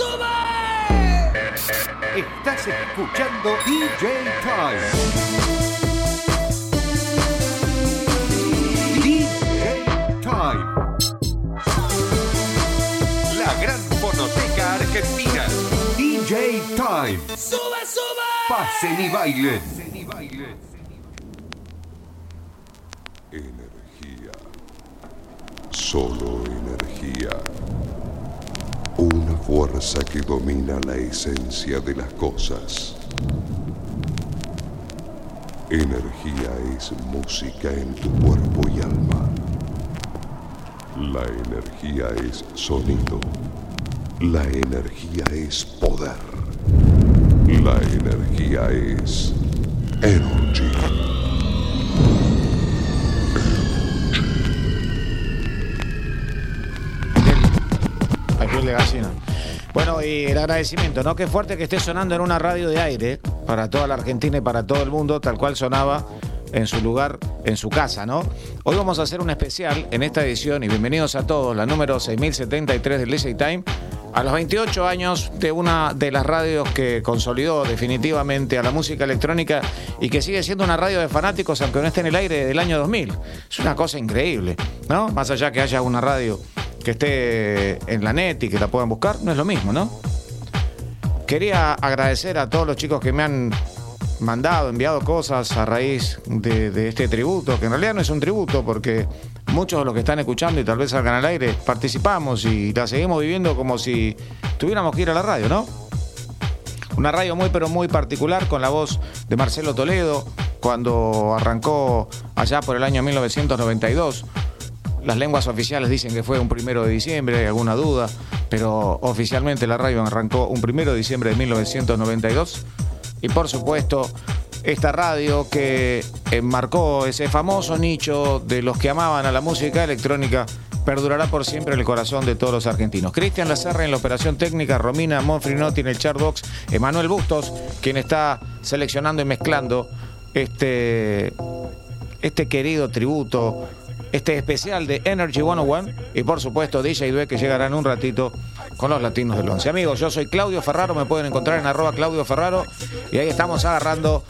sube! Estás escuchando DJ Time. DJ Time. La gran fonoteca argentina. DJ Time. ¡Sube, sube! Pasen y bailen. Energía. Solo fuerza que domina la esencia de las cosas. Energía es música en tu cuerpo y alma. La energía es sonido. La energía es poder. La energía es energy. Hay piel de gallina. Bueno, y el agradecimiento, ¿no? Qué fuerte que esté sonando en una radio de aire para toda la Argentina y para todo el mundo, tal cual sonaba en su lugar, en su casa, ¿no? Hoy vamos a hacer un especial en esta edición y bienvenidos a todos, la número 6073 del Lazy Time, a los 28 años de una de las radios que consolidó definitivamente a la música electrónica y que sigue siendo una radio de fanáticos aunque no esté en el aire del año 2000. Es una cosa increíble, ¿no? Más allá que haya una radio que esté en la net y que la puedan buscar, no es lo mismo, ¿no? Quería agradecer a todos los chicos que me han mandado, enviado cosas a raíz de, este tributo, que en realidad no es un tributo porque muchos de los que están escuchando y tal vez salgan al aire participamos y la seguimos viviendo como si tuviéramos que ir a la radio, ¿no? Una radio muy pero muy particular con la voz de Marcelo Toledo cuando arrancó allá por el año 1992. Las lenguas oficiales dicen que fue un primero de diciembre, hay alguna duda, pero oficialmente la radio arrancó un primero de diciembre de 1992. Y por supuesto, esta radio que enmarcó ese famoso nicho de los que amaban a la música electrónica perdurará por siempre en el corazón de todos los argentinos. Cristian Lacerra en la operación técnica, Romina Monfrinotti en el chartbox, Emanuel Bustos, quien está seleccionando y mezclando este, este querido tributo, este especial de Energy 101 y por supuesto DJ Due que llegará en un ratito con los latinos del 11. Amigos, yo soy Claudio Ferraro, me pueden encontrar en arroba Claudio Ferraro y ahí estamos agarrando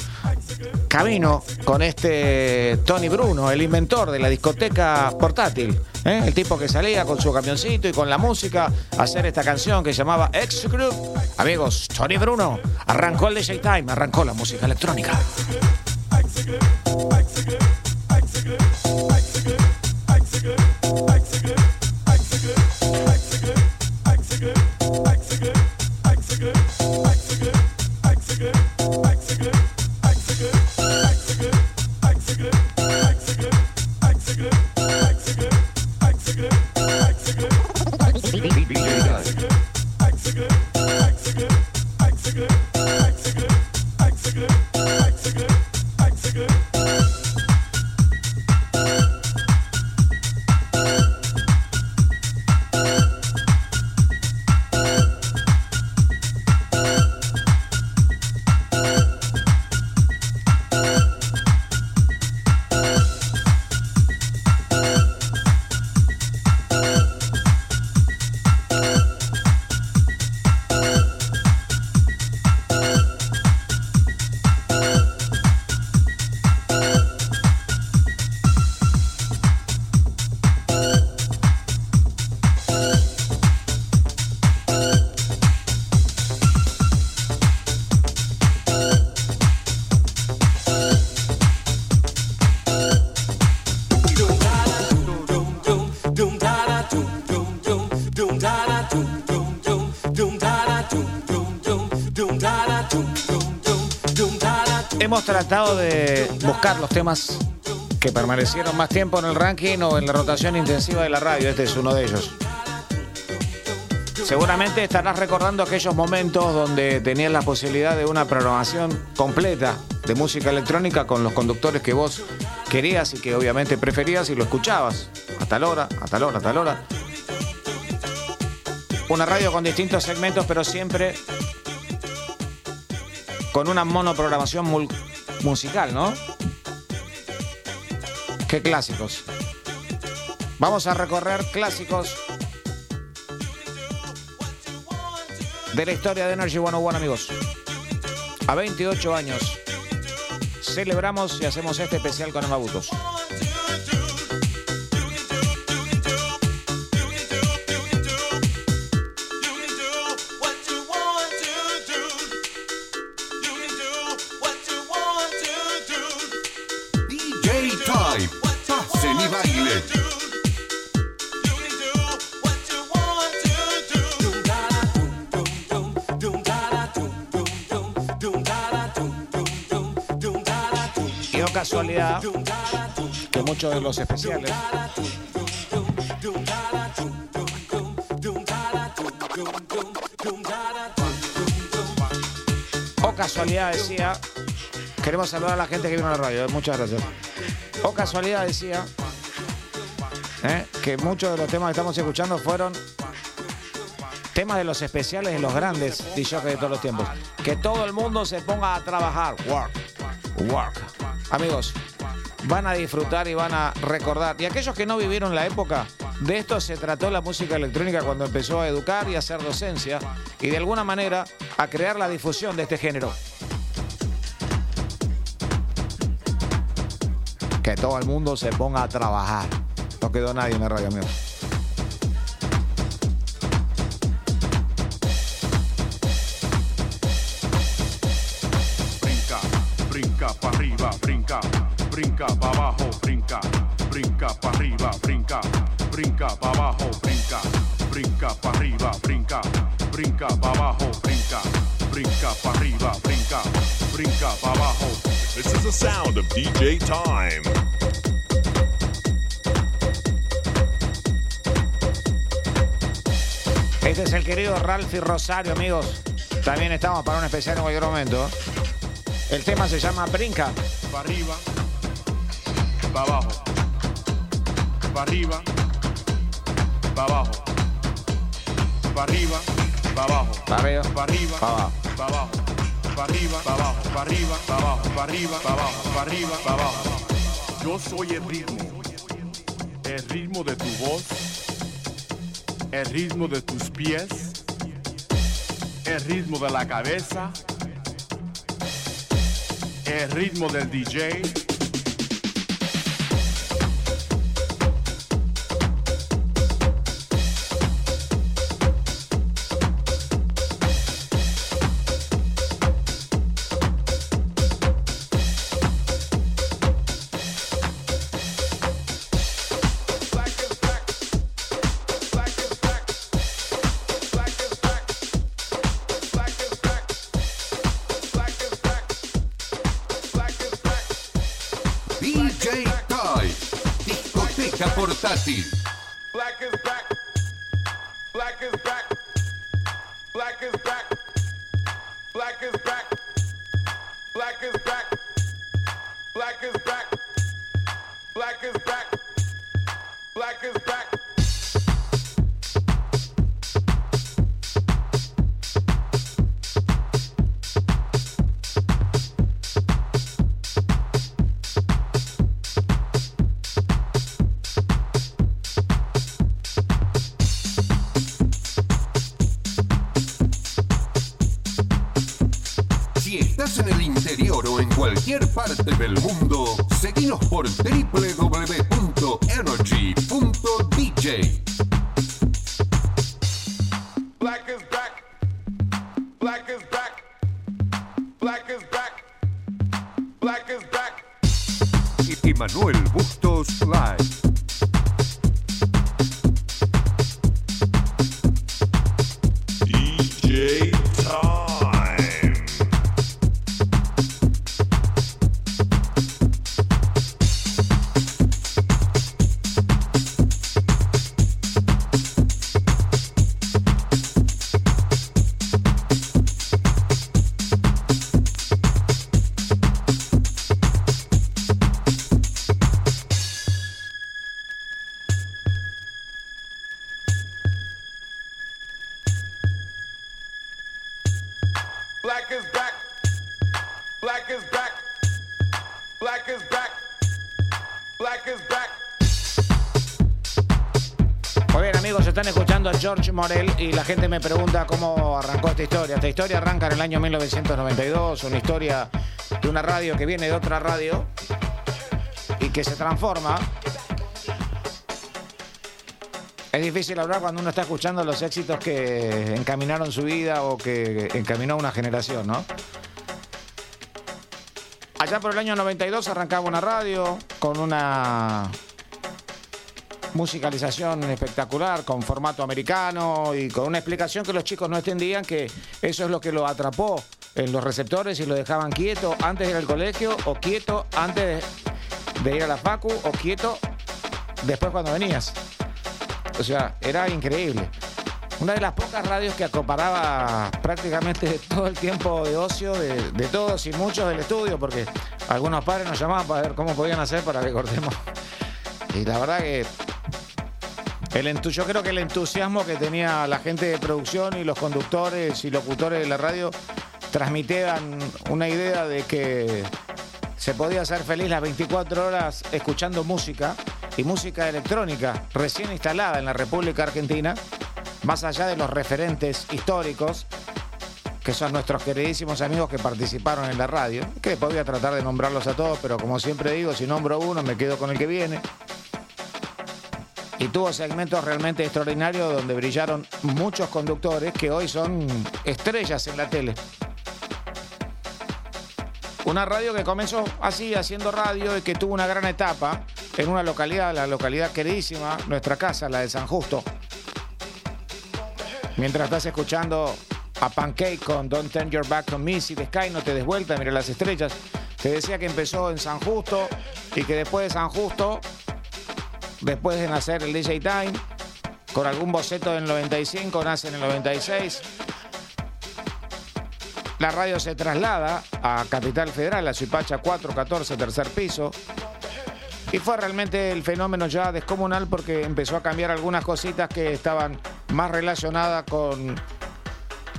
camino con este Tony Bruno, el inventor de la discoteca portátil. ¿eh? El tipo que salía con su camioncito y con la música a hacer esta canción que se llamaba X Group. Amigos, Tony Bruno arrancó el DJ Time, arrancó la música electrónica. Tratado de buscar los temas que permanecieron más tiempo en el ranking o en la rotación intensiva de la radio. Este es uno de ellos. Seguramente estarás recordando aquellos momentos donde tenías la posibilidad de una programación completa de música electrónica con los conductores que vos querías y que obviamente preferías y lo escuchabas a tal hora, a tal hora, a tal hora. Una radio con distintos segmentos, pero siempre con una monoprogramación musical, ¿no? Qué clásicos. Vamos a recorrer clásicos de la historia de Energy 101, amigos. A 28 años celebramos y hacemos este especial con Amabutos. Que muchos de los especiales o casualidad decía queremos saludar a la gente que vino a la radio, eh, muchas gracias. O casualidad decía eh, que muchos de los temas que estamos escuchando fueron temas de los especiales de los grandes DJs de todos los tiempos. Que todo el mundo se ponga a trabajar. Work. Work. Amigos, van a disfrutar y van a recordar. Y aquellos que no vivieron la época, de esto se trató la música electrónica cuando empezó a educar y a hacer docencia y de alguna manera a crear la difusión de este género. Que todo el mundo se ponga a trabajar. No quedó nadie en la radio, amigos. Brinca pa' abajo, brinca, brinca pa' arriba, brinca, brinca pa' abajo, brinca, brinca pa' arriba, brinca, brinca pa' abajo, brinca, brinca pa' arriba, brinca, brinca pa' abajo. This is the sound of DJ Time. Este es el querido Ralphie Rosario, amigos. También estamos para un especial en cualquier momento. El tema se llama Brinca. Pa' arriba, pa' abajo, pa' arriba, pa' abajo, pa' arriba, pa' abajo. Pa' arriba, pa' arriba, pa' abajo. pa' abajo, pa' arriba, pa' abajo, pa' arriba, pa' abajo, pa' arriba, pa' abajo, pa' arriba, pa' abajo. Yo soy el ritmo, el ritmo de tu voz, el ritmo de tus pies, el ritmo de la cabeza, el ritmo del. DJ Si estás en el interior o en cualquier parte del mundo, seguinos por www.energy.dj. Black is back. Black is back. Black is back. Black is back. Y Manuel Bustos Live. Morel y la gente me pregunta cómo arrancó esta historia. Esta historia arranca en el año 1992, una historia de una radio que viene de otra radio y que se transforma. Es difícil hablar cuando uno está escuchando los éxitos que encaminaron su vida o que encaminó una generación, ¿no? Allá por el año 92 arrancaba una radio con una musicalización espectacular, con formato americano y con una explicación que los chicos no entendían, que eso es lo que lo atrapó en los receptores y lo dejaban quieto antes de ir al colegio o quieto antes de ir a la facu o quieto después cuando venías. O sea, era increíble. Una de las pocas radios que acoparaba prácticamente todo el tiempo de ocio de, de todos y muchos del estudio, porque algunos padres nos llamaban para ver cómo podían hacer para que cortemos. Y la verdad que el yo creo que el entusiasmo que tenía la gente de producción y los conductores y locutores de la radio transmitían una idea de que se podía ser feliz las 24 horas escuchando música y música electrónica recién instalada en la República Argentina, más allá de los referentes históricos que son nuestros queridísimos amigos que participaron en la radio, que después voy a tratar de nombrarlos a todos, pero como siempre digo, si nombro uno me quedo con el que viene. Y tuvo segmentos realmente extraordinarios donde brillaron muchos conductores que hoy son estrellas en la tele. Una radio que comenzó así, haciendo radio y que tuvo una gran etapa en una localidad, la localidad queridísima, nuestra casa, la de San Justo. Mientras estás escuchando a Pancake con Don't Turn Your Back on Me, si Sky no te des vuelta, mira las estrellas. Te decía que empezó en San Justo y que después de San Justo, después de nacer el DJ Time, con algún boceto del 95, nace en el 96. La radio se traslada a Capital Federal, a Suipacha 414, tercer piso. Y fue realmente el fenómeno ya descomunal porque empezó a cambiar algunas cositas que estaban más relacionadas con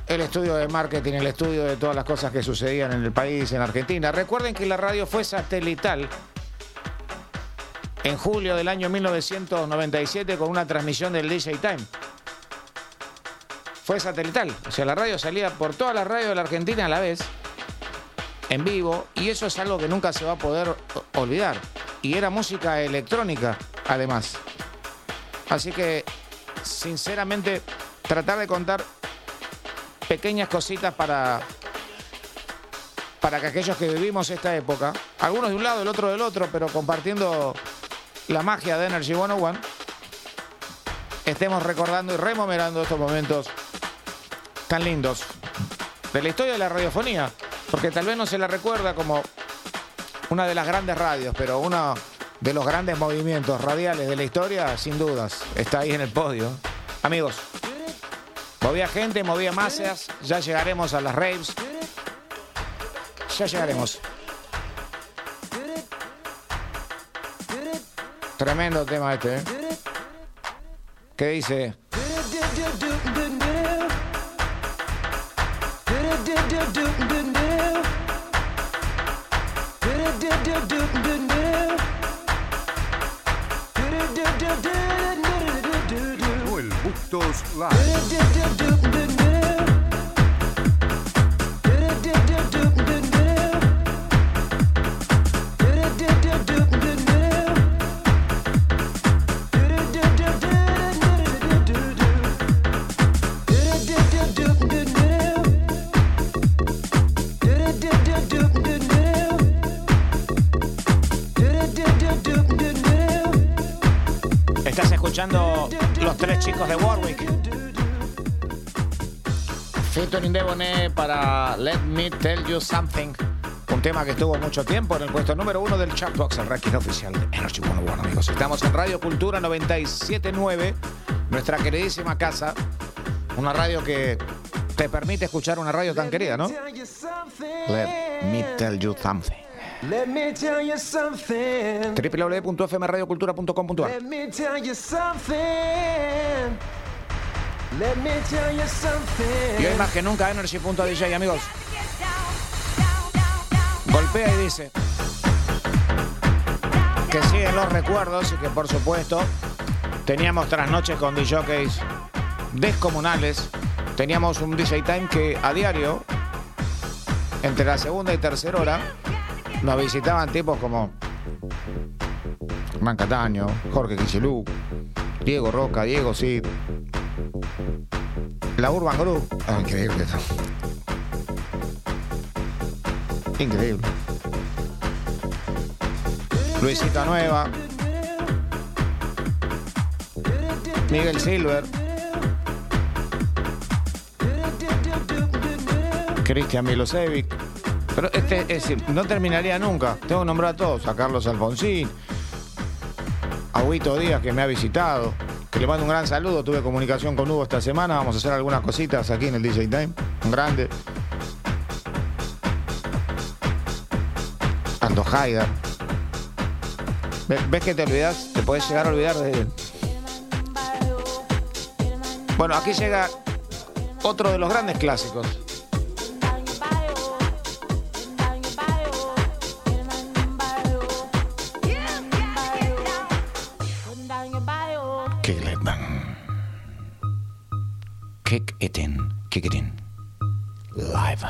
el estudio de marketing, el estudio de todas las cosas que sucedían en el país, en Argentina. Recuerden que la radio fue satelital en julio del año 1997 con una transmisión del DJ Time. Fue satelital, o sea, la radio salía por todas las radios de la Argentina a la vez, en vivo, y eso es algo que nunca se va a poder olvidar. Y era música electrónica, además. Así que, sinceramente, tratar de contar pequeñas cositas para, para que aquellos que vivimos esta época, algunos de un lado, el otro del otro, pero compartiendo la magia de Energy 101, estemos recordando y remomerando estos momentos tan lindos de la historia de la radiofonía, porque tal vez no se la recuerda como una de las grandes radios, pero uno de los grandes movimientos radiales de la historia, sin dudas, está ahí en el podio. Amigos, movía gente, movía masas, ya llegaremos a las raves, ya llegaremos. Tremendo tema este, ¿eh? ¿Qué dice? Manuel Bustos. Escuchando Los Tres Chicos de Warwick. Featuring Deboné para Let Me Tell You Something. Un tema que estuvo mucho tiempo en el puesto número uno del Chartbox, el ranking oficial de Energy 101, amigos. Estamos en Radio Cultura 979, nuestra queridísima casa. Una radio que te permite escuchar una radio tan querida, ¿no? Let Me Tell You Something. Let me tell you something. www.fmradiocultura.com.ar Let me tell you something. Let me tell you something. Y hoy más que nunca Energy.dj, amigos. Golpea y dice que siguen los recuerdos y que por supuesto Teníamos trasnoches con DJs descomunales. Teníamos un DJ Time que a diario, entre la segunda y tercera hora, nos visitaban tipos como Hernán Cataño, Jorge Quichelú, Diego Roca, Diego Cid, la Urban Group. Ah, increíble esto. Increíble. Luisita Nueva. Miguel Silver. Cristian Milosevic. Este, es no terminaría nunca. Tengo que nombrar a todos. A Carlos Alfonsín. A Huito Díaz, que me ha visitado. Que le mando un gran saludo. Tuve comunicación con Hugo esta semana. Vamos a hacer algunas cositas aquí en el DJ Time. Un grande. Ando Haidar. Ve- ¿Ves que te olvidas? Te puedes llegar a olvidar de... Bueno, aquí llega otro de los grandes clásicos. It in. Kick it in. Live.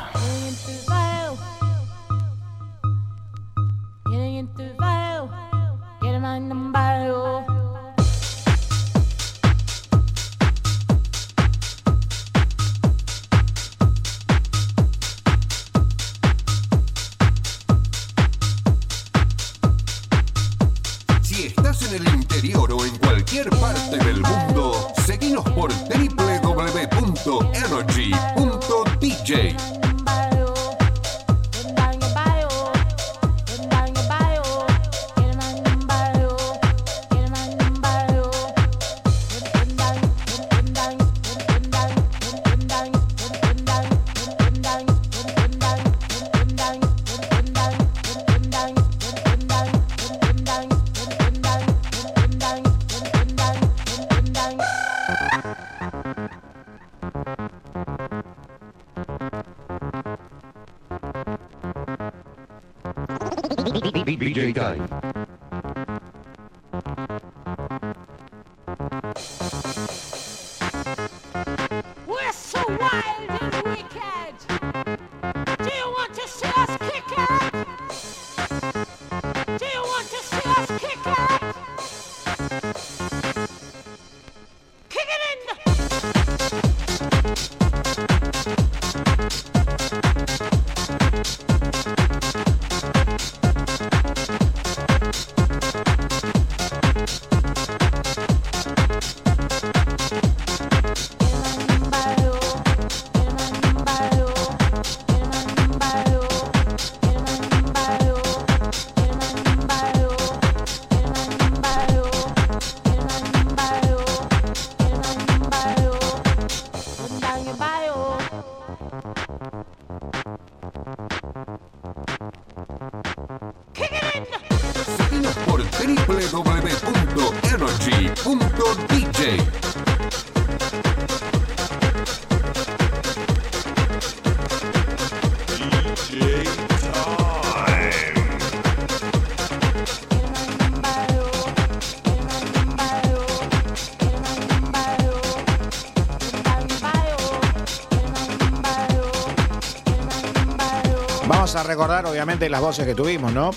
Recordar, obviamente, las voces que tuvimos, ¿no?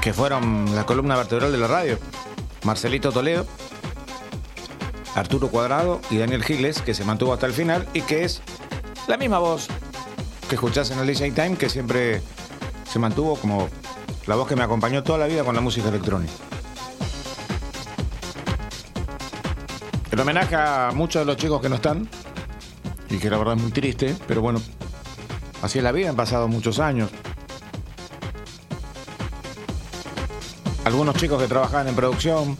Que fueron la columna vertebral de la radio. Marcelito Toledo, Arturo Cuadrado y Daniel Giles, que se mantuvo hasta el final y que es la misma voz que escuchás en el DJ Time, que siempre se mantuvo como la voz que me acompañó toda la vida con la música electrónica. El homenaje a muchos de los chicos que no están, y que la verdad es muy triste, pero bueno, Así es la vida, han pasado muchos años. Algunos chicos que trabajaban en producción.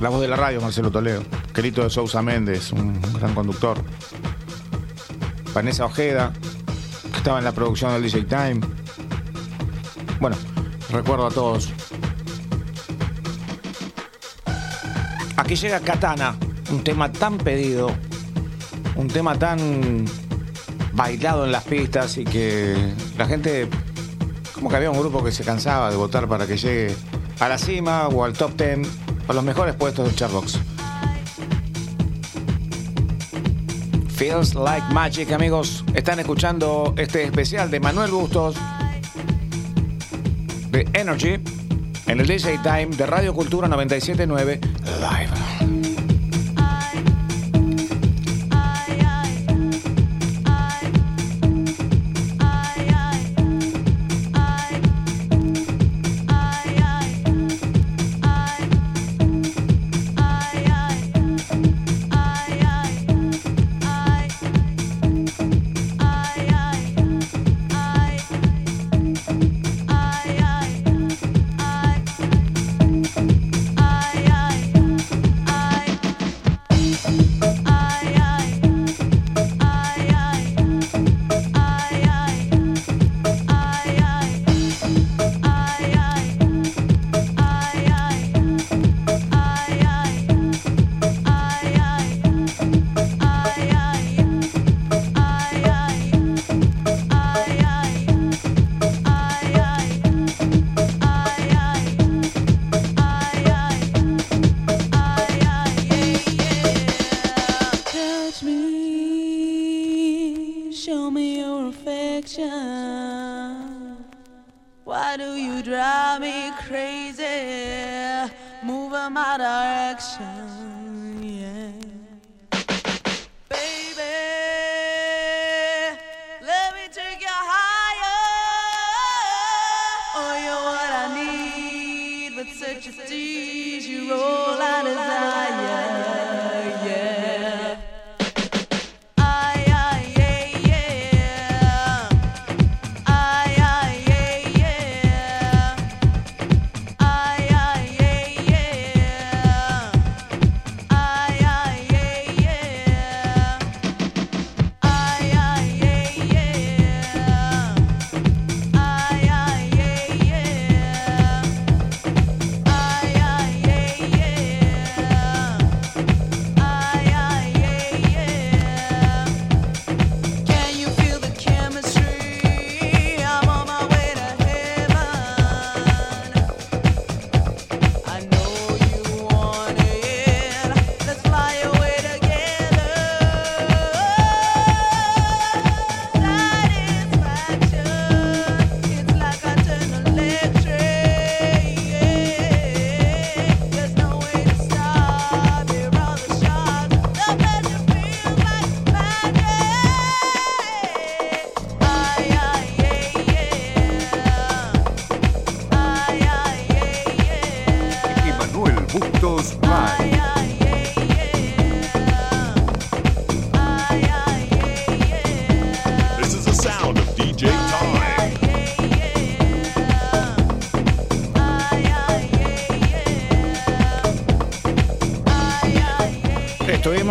La voz de la radio, Marcelo Toledo. Querito de Sousa Méndez, un gran conductor. Vanessa Ojeda, que estaba en la producción del DJ Time. Bueno, recuerdo a todos. Aquí llega Katana, un tema tan pedido, un tema tan bailado en las pistas y que la gente, como que había un grupo que se cansaba de votar para que llegue a la cima o al top ten o los mejores puestos del chartbox. Feels like magic, amigos. Están escuchando este especial de Manuel Bustos de Energy en el DJ Time de Radio Cultura 979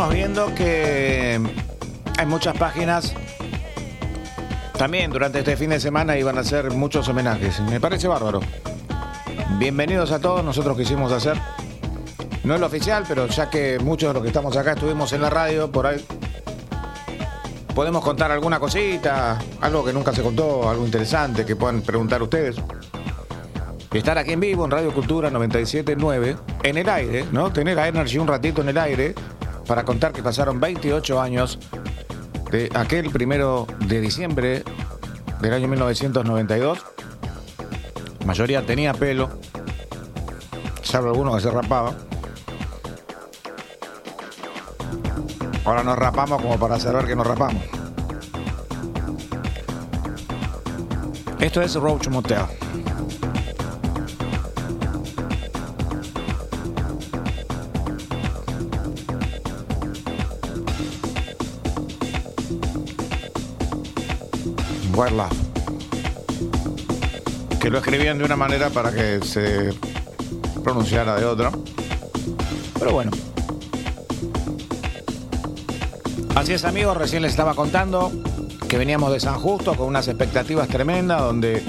Estuvimos viendo que hay muchas páginas. También durante este fin de semana iban a hacer muchos homenajes. Me parece bárbaro. Bienvenidos a todos. Nosotros quisimos hacer. No es lo oficial, pero ya que muchos de los que estamos acá estuvimos en la radio, por ahí podemos contar alguna cosita, algo que nunca se contó, algo interesante que puedan preguntar ustedes. Estar aquí en vivo en Radio Cultura 979, en el aire, ¿no? Tener a Energy un ratito en el aire para contar que pasaron 28 años de aquel primero de diciembre del año 1992. La mayoría tenía pelo, salvo algunos que se rapaban. Ahora nos rapamos como para saber que nos rapamos. Esto es Roach Motel. Que lo escribían de una manera para que se pronunciara de otra. Pero bueno. Así es amigos, recién les estaba contando que veníamos de San Justo con unas expectativas tremendas donde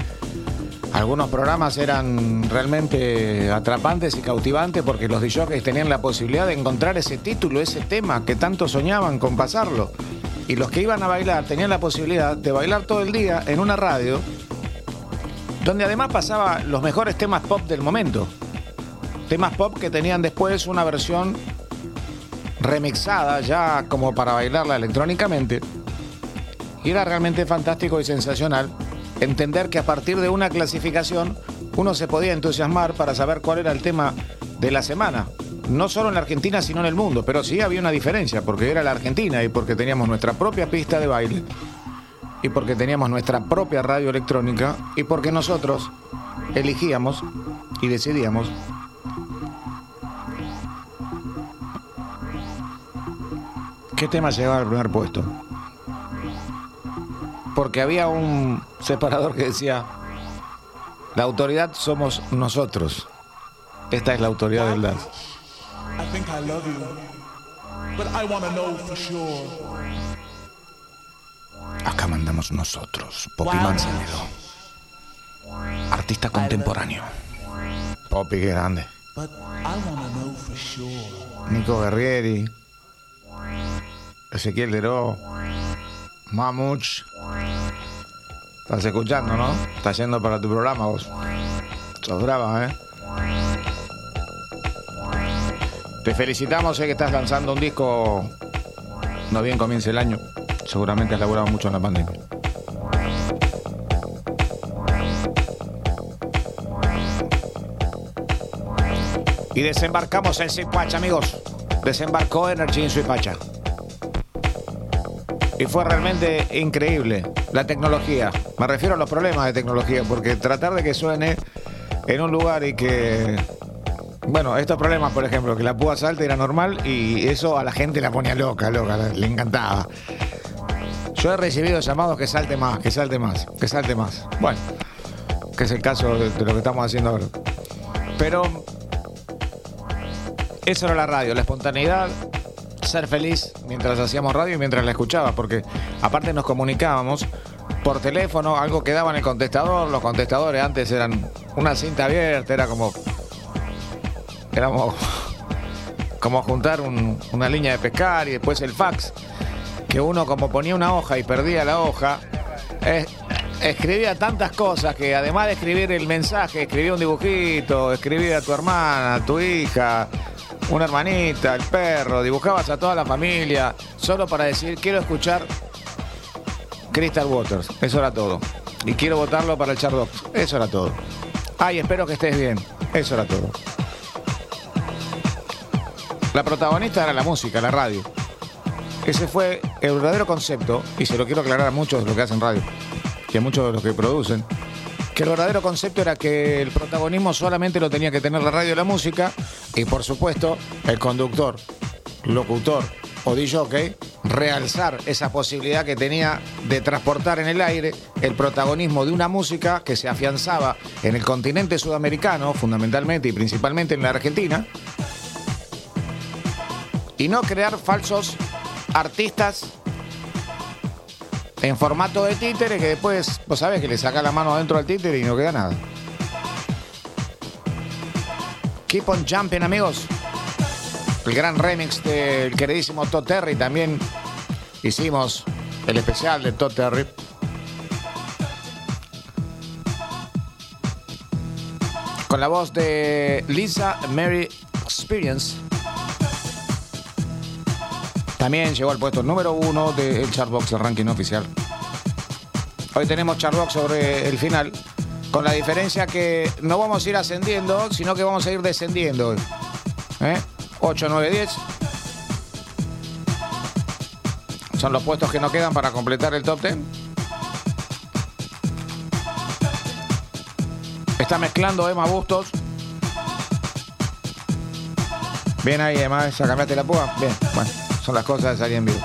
algunos programas eran realmente atrapantes y cautivantes porque los DJs tenían la posibilidad de encontrar ese título, ese tema que tanto soñaban con pasarlo. Y los que iban a bailar tenían la posibilidad de bailar todo el día en una radio donde además pasaba los mejores temas pop del momento. Temas pop que tenían después una versión remixada ya como para bailarla electrónicamente. Y era realmente fantástico y sensacional entender que a partir de una clasificación uno se podía entusiasmar para saber cuál era el tema de la semana. No solo en la Argentina, sino en el mundo. Pero sí había una diferencia, porque era la Argentina y porque teníamos nuestra propia pista de baile. Y porque teníamos nuestra propia radio electrónica. Y porque nosotros elegíamos y decidíamos qué tema llegaba al primer puesto. Porque había un separador que decía, la autoridad somos nosotros. Esta es la autoridad del dance. I think I love you, but I want to know for sure. Acá mandamos nosotros, Poppy Manzanero. Artista contemporáneo. Poppy, qué grande. But I want to know for sure. Nico Guerrieri. Ezequiel Deró. Mamuch. Estás escuchando, ¿no? Estás yendo para tu programa vos. Sos brava, ¿eh? Te felicitamos, sé que estás lanzando un disco. No bien comience el año. Seguramente has laburado mucho en la pandemia. Y desembarcamos en Suipacha, amigos. Desembarcó Energy en Suipacha. Y fue realmente increíble la tecnología. Me refiero a los problemas de tecnología, porque tratar de que suene en un lugar y que. Bueno, estos problemas, por ejemplo, que la púa salte era normal y eso a la gente la ponía loca, loca, le encantaba. Yo he recibido llamados que salte más, que salte más, que salte más. Bueno, que es el caso de, de lo que estamos haciendo ahora. Pero eso era la radio, la espontaneidad, ser feliz mientras hacíamos radio y mientras la escuchaba, porque aparte nos comunicábamos por teléfono, algo quedaba en el contestador, los contestadores antes eran una cinta abierta, era como... Éramos como juntar un- una línea de pescar y después el fax, que uno como ponía una hoja y perdía la hoja, escribía tantas cosas que además de escribir el mensaje, escribía un dibujito, escribía a tu hermana, a tu hija, una hermanita, el perro, dibujabas a toda la familia, solo para decir quiero escuchar Crystal Waters, eso era todo. Y quiero votarlo para el Chardox, eso era todo. Ay, espero que estés bien, eso era todo. La protagonista era la música, la radio. Ese fue el verdadero concepto, y se lo quiero aclarar a muchos de los que hacen radio, y a muchos de los que producen, que el verdadero concepto era que el protagonismo solamente lo tenía que tener la radio y la música, y por supuesto el conductor, locutor o DJ, realzar esa posibilidad que tenía de transportar en el aire el protagonismo de una música que se afianzaba en el continente sudamericano, fundamentalmente y principalmente en la Argentina, y no crear falsos artistas en formato de títere que después, vos sabés que le saca la mano adentro al títere y no queda nada. Keep on jumping, amigos. El gran remix del queridísimo Todd Terry también hicimos el especial de Todd Terry. Con la voz de Lisa Mary Experience. También llegó al puesto número uno del Chartbox, el ranking oficial. Hoy tenemos Chartbox sobre el final, con la diferencia que no vamos a ir ascendiendo, sino que vamos a ir descendiendo. ¿Eh? 8, 9, 10. Son los puestos que nos quedan para completar el top 10. Está mezclando Emma Bustos. Bien ahí, Emma, esa cambiaste la púa. Bien, bueno, son las cosas de salir en vivo.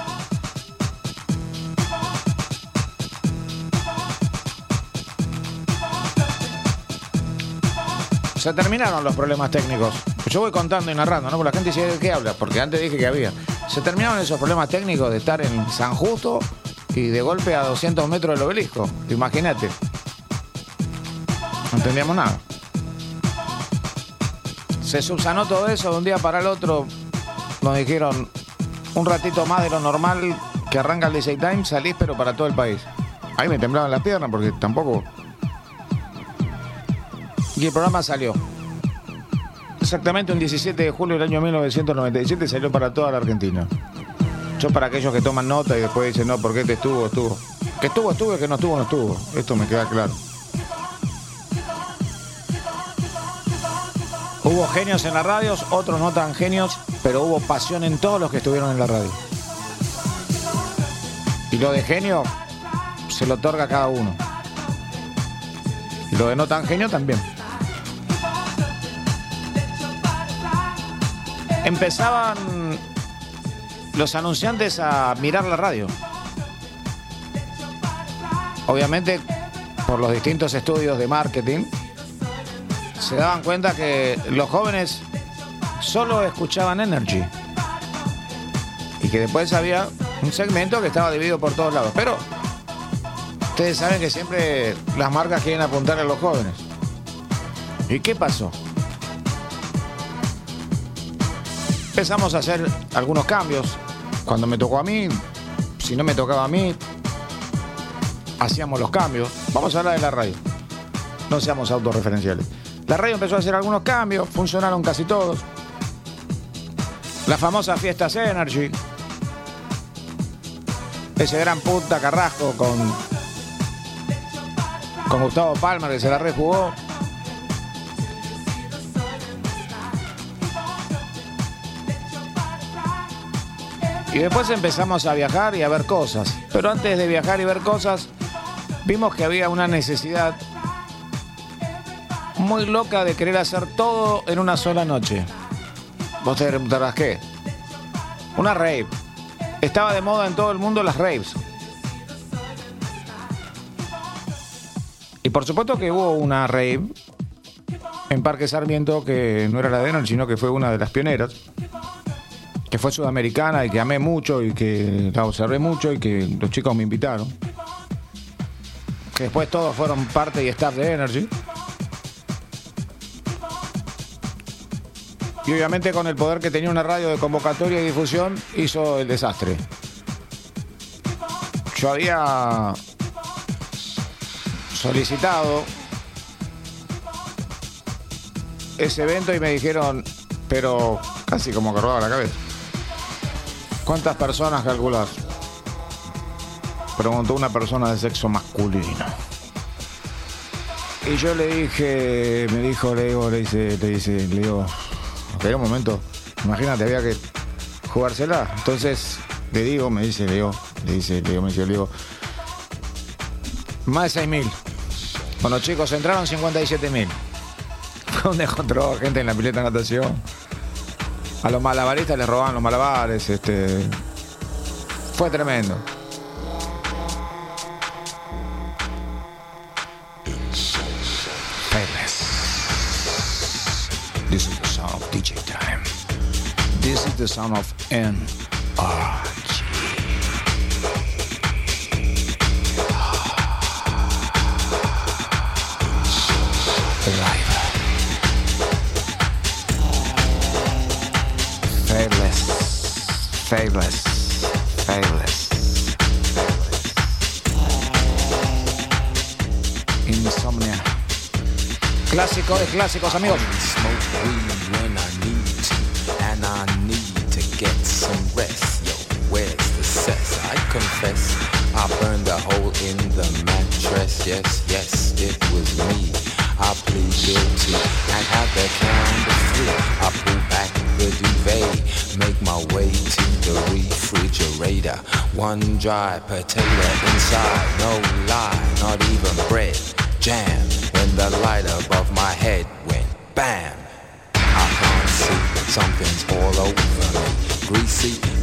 Se terminaron los problemas técnicos. Yo voy contando y narrando, ¿no? Porque la gente dice, ¿de qué habla? Porque antes dije que había. Se terminaron esos problemas técnicos de estar en San Justo y de golpe a 200 metros del obelisco. Imagínate. No entendíamos nada. Se subsanó todo eso de un día para el otro. Nos dijeron un ratito más de lo normal que arranca el DJ Time, salís pero para todo el país. Ahí me temblaban las piernas porque tampoco. Y el programa salió. Exactamente un 17 de julio del año 1997 salió para toda la Argentina. Yo para aquellos que toman nota y después dicen, no, ¿por qué te estuvo? Estuvo. Que estuvo, estuvo, que no estuvo, no estuvo. Esto me queda claro. Hubo genios en las radios, otros no tan genios, pero hubo pasión en todos los que estuvieron en la radio. Y lo de genio se lo otorga a cada uno. Lo de no tan genio también. Empezaban los anunciantes a mirar la radio. Obviamente, por los distintos estudios de marketing, se daban cuenta que los jóvenes solo escuchaban Energy. Y que después había un segmento que estaba dividido por todos lados. Pero ustedes saben que siempre las marcas quieren apuntar a los jóvenes. ¿Y qué pasó? Empezamos a hacer algunos cambios. Cuando me tocó a mí, si no me tocaba a mí, hacíamos los cambios. Vamos a hablar de la radio. No seamos autorreferenciales. La radio empezó a hacer algunos cambios, funcionaron casi todos. Las famosas fiestas Energy. Ese gran puta Carrasco con, con Gustavo Palma que se la rejugó. Y después empezamos a viajar y a ver cosas. Pero antes de viajar y ver cosas, vimos que había una necesidad muy loca de querer hacer todo en una sola noche. Vos te preguntarás qué. Una rave. Estaba de moda en todo el mundo las raves. Y por supuesto que hubo una rave en Parque Sarmiento que no era la de Energy, sino que fue una de las pioneras, que fue sudamericana y que amé mucho y que la observé mucho y que los chicos me invitaron. Que después todos fueron parte y staff de Energy. Y obviamente con el poder que tenía una radio de convocatoria y difusión hizo el desastre. Yo había solicitado ese evento y me dijeron, pero casi como que rodaba la cabeza. ¿Cuántas personas calculas? Preguntó una persona de sexo masculino. Y yo le dije, me dijo, le digo, le dice, le dice, le digo, espera un momento, imagínate, había que jugársela. Entonces, le digo, me dice, le digo, le dice, le digo, me dice, le digo, más de 6.000. Cuando los chicos entraron, 57.000. ¿Dónde encontró gente en la pileta de natación? A los malabaristas les robaban los malabares, este. Fue tremendo. Is the sound of NRG. Live. Faithless. Faithless. Faithless. Insomnia. Clásico de clásicos, amigos. Confess, I burned a hole in the mattress. Yes, yes, it was me. I plead guilty and at the count of three, I pull back the duvet, make my way to the refrigerator. One dry potato inside, no lie, not even bread. Jam when the light above my head went bam. I can't see, something's all over me. Greasy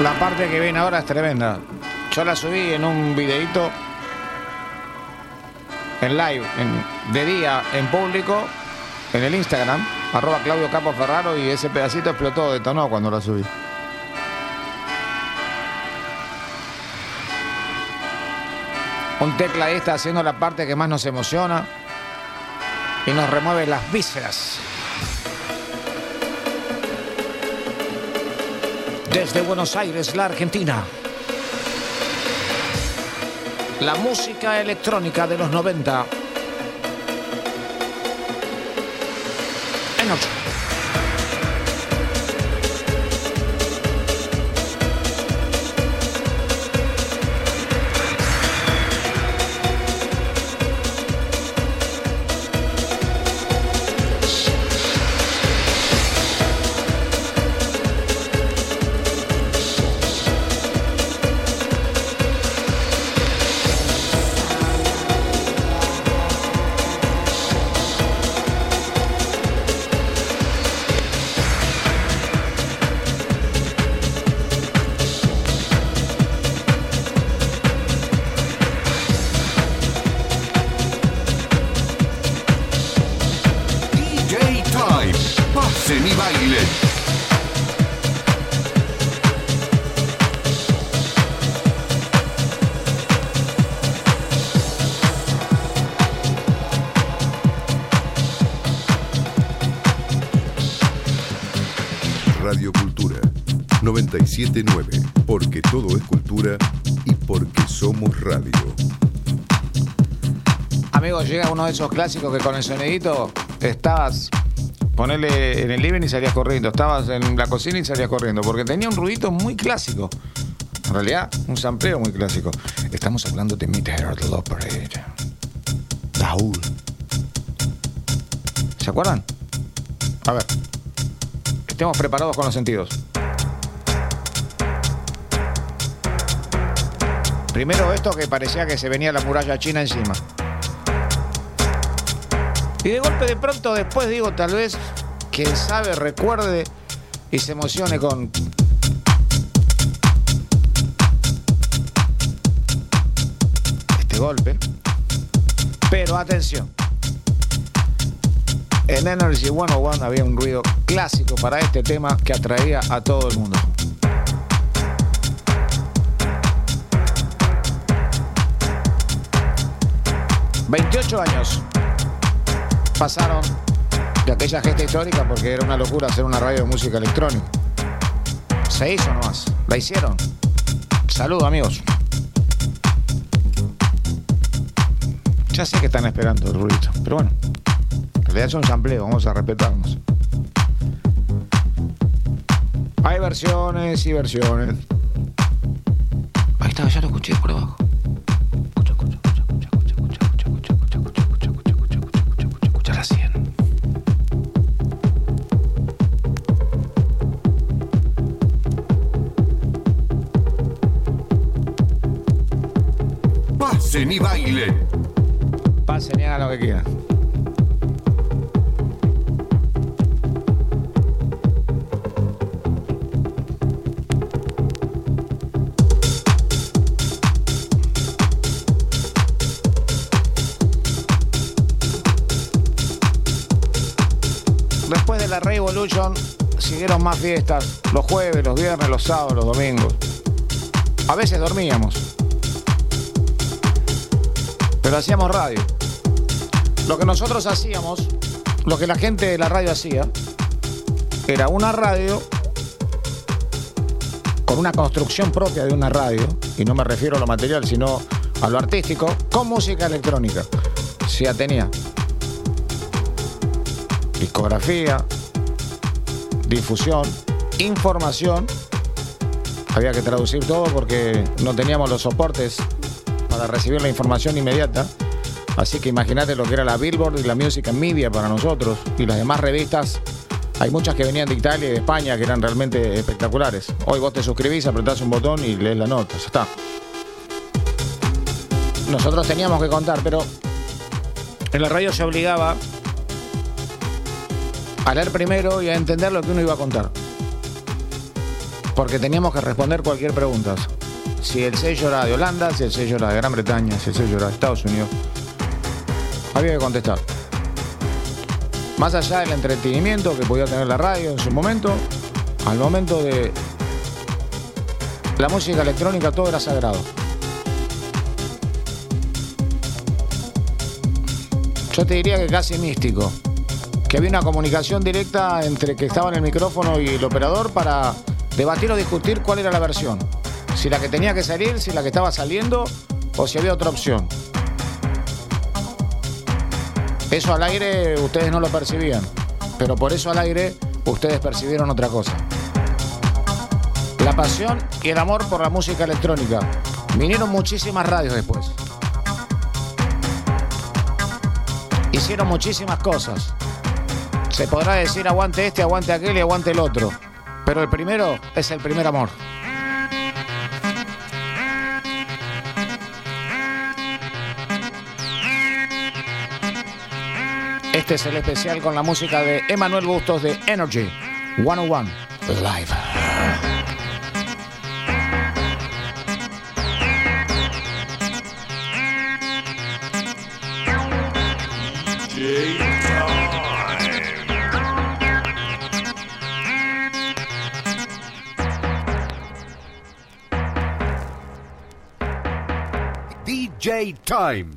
La parte que viene ahora es tremenda. Yo la subí en un videito en live, de día, en público, en el Instagram, arroba Claudio Capo Ferraro, y ese pedacito explotó, detonó cuando la subí. Un tecladista haciendo la parte que más nos emociona y nos remueve las vísceras. desde Buenos Aires, la Argentina. La música electrónica de los 90. En 979, porque todo es cultura y porque somos radio. Amigos, llega uno de esos clásicos que con el sonidito estabas, ponele en el living y salías corriendo, estabas en la cocina y salías corriendo, porque tenía un ruidito muy clásico. En realidad, un sampleo muy clásico. Estamos hablando de the Operator. Raúl. ¿Se acuerdan? A ver. Estemos preparados con los sentidos. Primero esto que parecía que se venía la muralla china encima. Y de golpe de pronto después digo, tal vez, quien sabe, recuerde y se emocione con... Este golpe. Pero atención. En Energy 101 había un ruido clásico para este tema que atraía a todo el mundo. ...28 años pasaron de aquella gesta histórica porque era una locura hacer una radio de música electrónica. Se hizo nomás, la hicieron. Saludos amigos. Ya sé que están esperando el ruido, pero bueno, en realidad es un sampleo, vamos a respetarnos. Hay versiones y versiones. Ahí está, ya lo escuché por abajo. Pasen y bailen. Pasen y hagan lo que quieran. Después de la Revolution siguieron más fiestas, los jueves, los viernes, los sábados, los domingos. A veces dormíamos, pero hacíamos radio. Lo que nosotros hacíamos, lo que la gente de la radio hacía, era una radio con una construcción propia de una radio, y no me refiero a lo material, sino a lo artístico, con música electrónica. Ya tenía discografía, difusión, información. Había que traducir todo porque no teníamos los soportes recibir la información inmediata. Así que imagínate lo que era la Billboard y la Music and Media para nosotros y las demás revistas. Hay muchas que venían de Italia y de España que eran realmente espectaculares. Hoy vos te suscribís, apretás un botón y lees la nota. Está. Nosotros teníamos que contar, pero en la radio se obligaba a leer primero y a entender lo que uno iba a contar. Porque teníamos que responder cualquier pregunta. Si el sello era de Holanda, si el sello era de Gran Bretaña, si el sello era de Estados Unidos. había que contestar. Más allá del entretenimiento que podía tener la radio en su momento, al momento de la música electrónica todo era sagrado. Yo te diría que casi místico. Que había una comunicación directa entre que estaba en el micrófono y el operador para debatir o discutir cuál era la versión. Si la que tenía que salir, si la que estaba saliendo o si había otra opción. Eso al aire ustedes no lo percibían, pero por eso al aire ustedes percibieron otra cosa. La pasión y el amor por la música electrónica. Vinieron muchísimas radios después. Hicieron muchísimas cosas. Se podrá decir aguante este, aguante aquel y aguante el otro. Pero el primero es el primer amor. Este es el especial con la música de Emanuel Bustos de Energy 101 Live.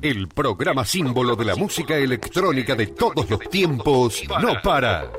El programa símbolo de la música electrónica de todos los tiempos, no para.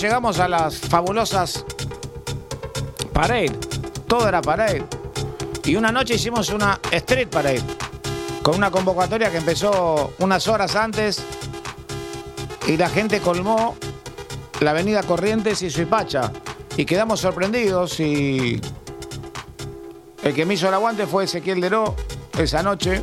Llegamos a las fabulosas Parade. Todo era Parade. Y una noche hicimos una Street Parade. Con una convocatoria que empezó unas horas antes. Y la gente colmó la avenida Corrientes y Suipacha. Y quedamos sorprendidos y... El que me hizo el aguante fue Ezequiel Deró esa noche.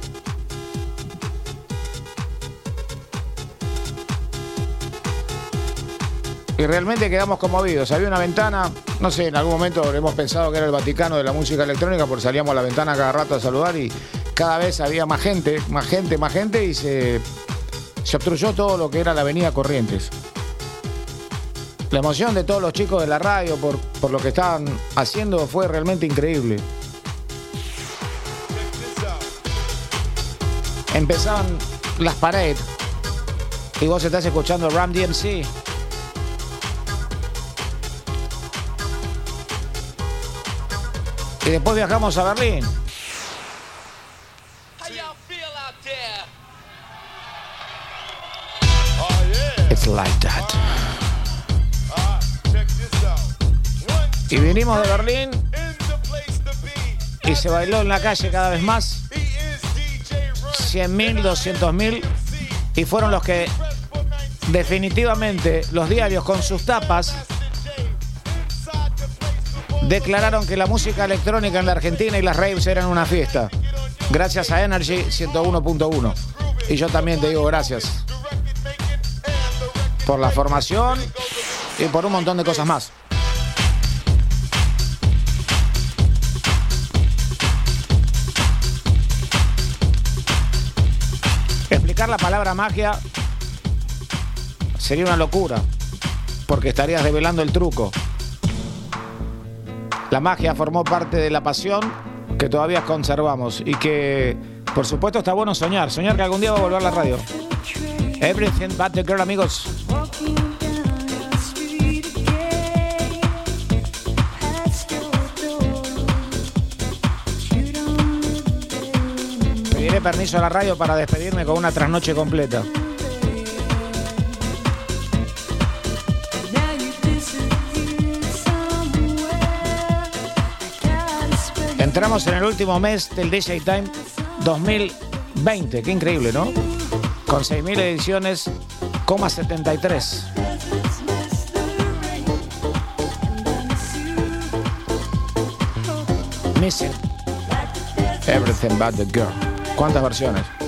Y realmente quedamos conmovidos. Había una ventana, no sé, en algún momento hemos pensado que era el Vaticano de la música electrónica, porque salíamos a la ventana cada rato a saludar y cada vez había más gente, más gente, más gente y se, se obstruyó todo lo que era la avenida Corrientes. La emoción de todos los chicos de la radio por, por lo que estaban haciendo fue realmente increíble. Empezaban las paredes y vos estás escuchando Ram DMC. Y después viajamos a Berlín. It's like that. Y vinimos de Berlín y se bailó en la calle cada vez más. 100.000, 200.000 y fueron los que definitivamente los diarios con sus tapas declararon que la música electrónica en la Argentina y las raves eran una fiesta. Gracias a Energy 101.1. Y yo también te digo gracias por la formación y por un montón de cosas más. Explicar la palabra magia sería una locura, porque estarías revelando el truco. La magia formó parte de la pasión que todavía conservamos y que, por supuesto, está bueno soñar. Soñar que algún día va a volver a la radio. Everything but the girl, amigos. Pediré permiso a la radio para despedirme con una trasnoche completa. Entramos en el último mes del DJ Time 2020. Qué increíble, ¿no? Con 6.000 ediciones, coma 73. Missing Everything But the Girl. ¿Cuántas versiones?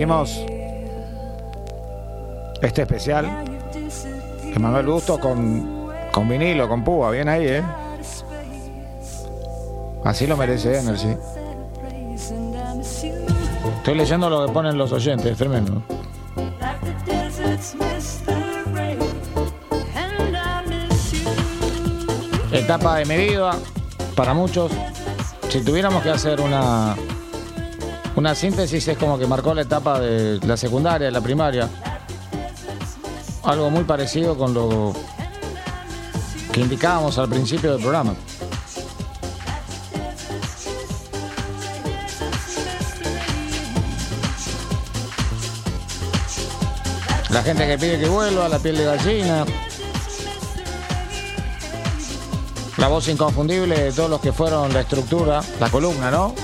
Hicimos este especial Emanuel Gusto con, con vinilo, con púa, bien ahí, ¿eh? Así lo merece Energy. Estoy leyendo lo que ponen los oyentes, tremendo. Etapa de medida para muchos. Si tuviéramos que hacer una, una síntesis, es como que marcó la etapa de la secundaria, de la primaria. Algo muy parecido con lo que indicábamos al principio del programa. La gente que pide que vuelva, la piel de gallina. La voz inconfundible de todos los que fueron la estructura, la columna, ¿no?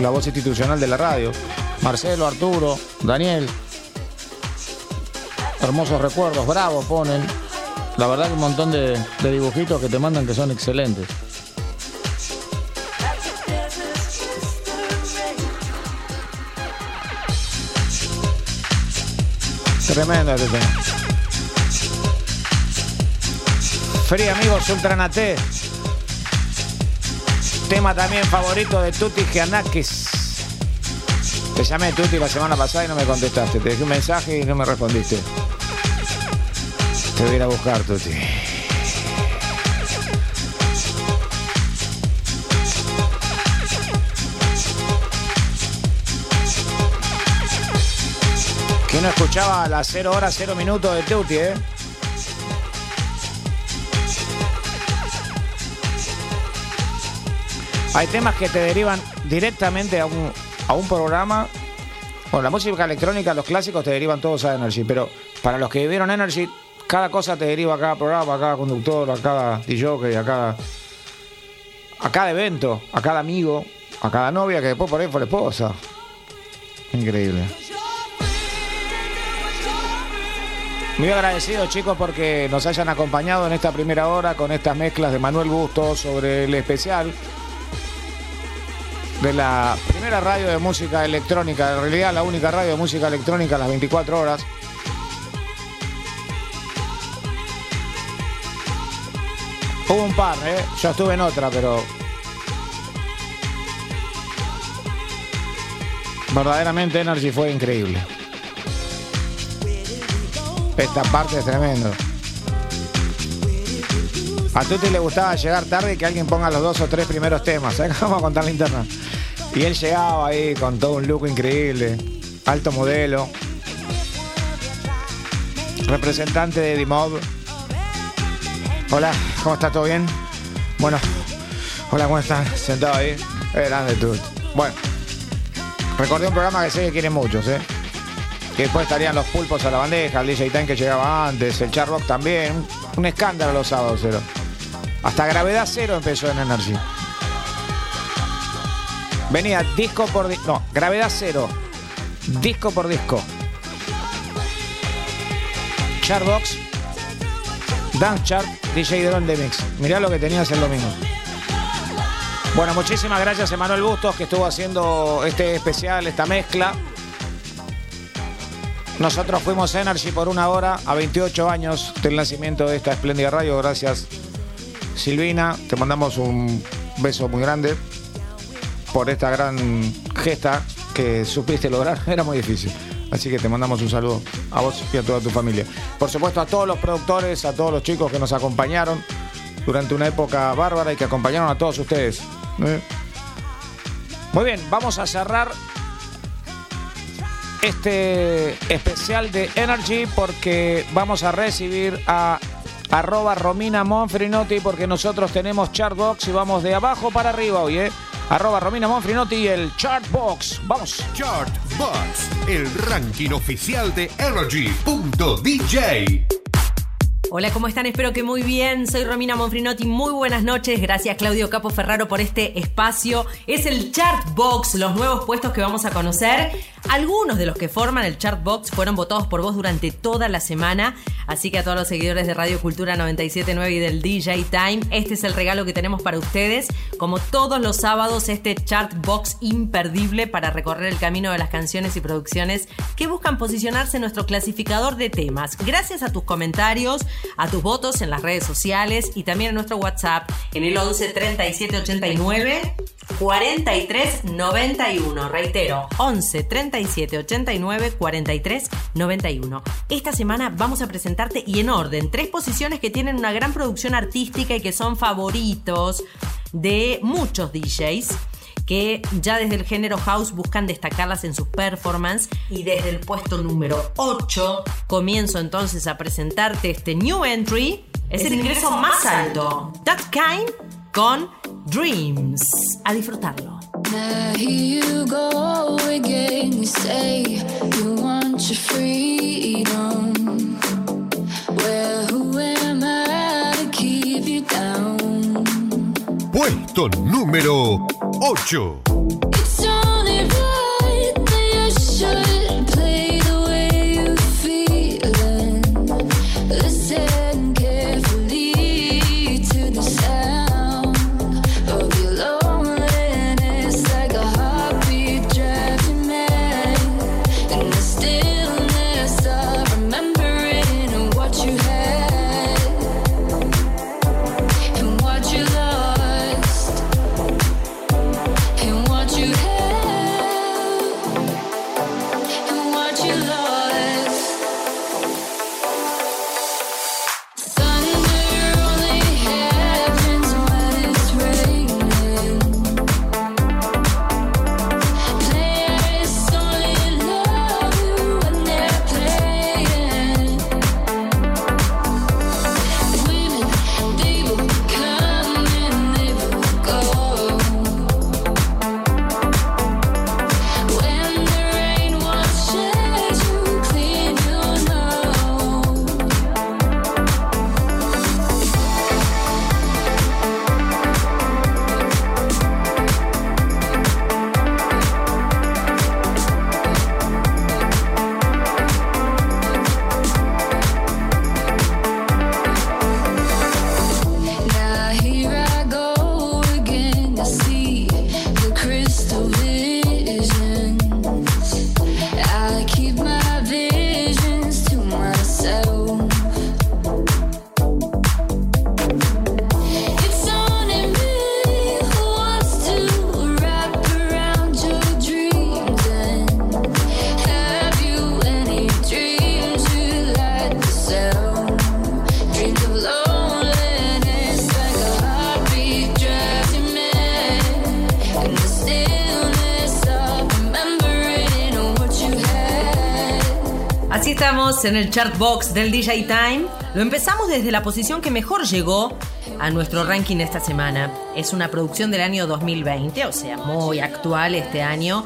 La voz institucional de la radio. Marcelo, Arturo, Daniel. Hermosos recuerdos, bravo ponen. La verdad que un montón de, dibujitos que te mandan que son excelentes. Tremendo este tema. Free amigos Ultranate. Tema también favorito de Tuti Giannakis. Te llamé Tuti la semana pasada y no me contestaste. Te dejé un mensaje y no me respondiste. Te voy a ir a buscar, Tuti. ¿Quién no escuchaba a las 0 horas 0 minutos de Tuti, eh? Hay temas que te derivan directamente a un, a un programa. Bueno, la música electrónica, los clásicos te derivan todos a Energy, pero para los que vivieron Energy, cada cosa te deriva a cada programa, a cada conductor, a cada DJ, a cada, a cada evento, a cada amigo, a cada novia que después por ahí fue la esposa. Increíble. Muy agradecido chicos porque nos hayan acompañado en esta primera hora con estas mezclas de Manuel Bustos sobre el especial de la primera radio de música electrónica, en realidad la única radio de música electrónica a las 24 horas. Hubo un par, ¿eh? Yo estuve en otra, pero... Verdaderamente Energy fue increíble. Esta parte es tremendo. A Tuti le gustaba llegar tarde y que alguien ponga los dos o tres primeros temas. ¿eh? Vamos a contar la interna. Y él llegaba ahí con todo un look increíble. Alto modelo. Representante de Dimob. Hola, ¿cómo está? ¿Todo bien? Bueno, hola, ¿cómo están? Sentado ahí. Es grande Tuti. Bueno, recordé un programa que sé que quieren muchos, ¿eh? Que después estarían los pulpos a la bandeja, el DJ Time que llegaba antes, el Char Rock también. Un escándalo los sábados cero. Hasta gravedad cero empezó en Energy. Venía disco por disco. No, gravedad cero. Disco por disco. Chartbox. Dance Chart. DJ Drone de Mix. Mirá lo que tenías el domingo. Bueno, muchísimas gracias Emanuel Bustos que estuvo haciendo este especial, esta mezcla. Nosotros fuimos Energy por una hora a 28 años del nacimiento de esta espléndida radio. Gracias Silvina, te mandamos un beso muy grande por esta gran gesta que supiste lograr. Era muy difícil. Así que te mandamos un saludo a vos y a toda tu familia. Por supuesto a todos los productores, a todos los chicos que nos acompañaron durante una época bárbara y que acompañaron a todos ustedes. ¿eh? Muy bien, vamos a cerrar este especial de Energy porque vamos a recibir a arroba Romina Monfrinotti porque nosotros tenemos Chartbox y vamos de abajo para arriba hoy, ¿eh? Arroba Romina Monfrinotti y el Chartbox. Vamos. Chartbox, el ranking oficial de Energy.dj. Hola, ¿cómo están? Espero que muy bien. Soy Romina Monfrinotti. Muy buenas noches. Gracias, Claudio Capo Ferraro, por este espacio. Es el Chartbox, los nuevos puestos que vamos a conocer. Algunos de los que forman el Chartbox fueron votados por vos durante toda la semana. Así que a todos los seguidores de Radio Cultura 979 y del DJ Time, este es el regalo que tenemos para ustedes. Como todos los sábados, este Chartbox imperdible para recorrer el camino de las canciones y producciones que buscan posicionarse en nuestro clasificador de temas. Gracias a tus comentarios a tus votos en las redes sociales y también en nuestro WhatsApp en el 11 37 89 43 91. Reitero, 11 37 89 43 91. Esta semana vamos a presentarte y en orden tres posiciones que tienen una gran producción artística y que son favoritos de muchos DJs que ya desde el género house buscan destacarlas en sus performances y desde el puesto número 8 comienzo entonces a presentarte este new entry. Es el ingreso más alto. That Kind con Dreams. A disfrutarlo. Now here you go again. You say you want your freedom. Well, who am I to keep you down? Puesto número 8. En el chart box del DJ Time. Lo empezamos desde la posición que mejor llegó a nuestro ranking esta semana. Es una producción del año 2020, o sea, muy actual este año,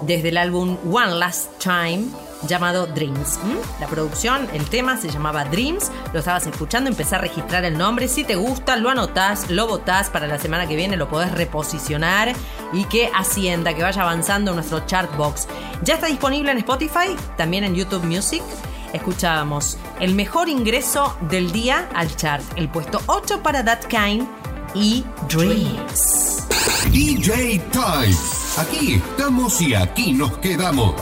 desde el álbum One Last Time llamado Dreams. ¿m? La producción, el tema se llamaba Dreams, lo estabas escuchando, empecé a registrar el nombre, si te gusta, lo anotás, lo votás, para la semana que viene lo podés reposicionar y que ascienda, que vaya avanzando nuestro chart box. Ya está disponible en Spotify, también en YouTube Music. Escuchábamos el mejor ingreso del día al chart, el puesto 8 para That Kind y Dreams. DJ Time. Aquí estamos y aquí nos quedamos.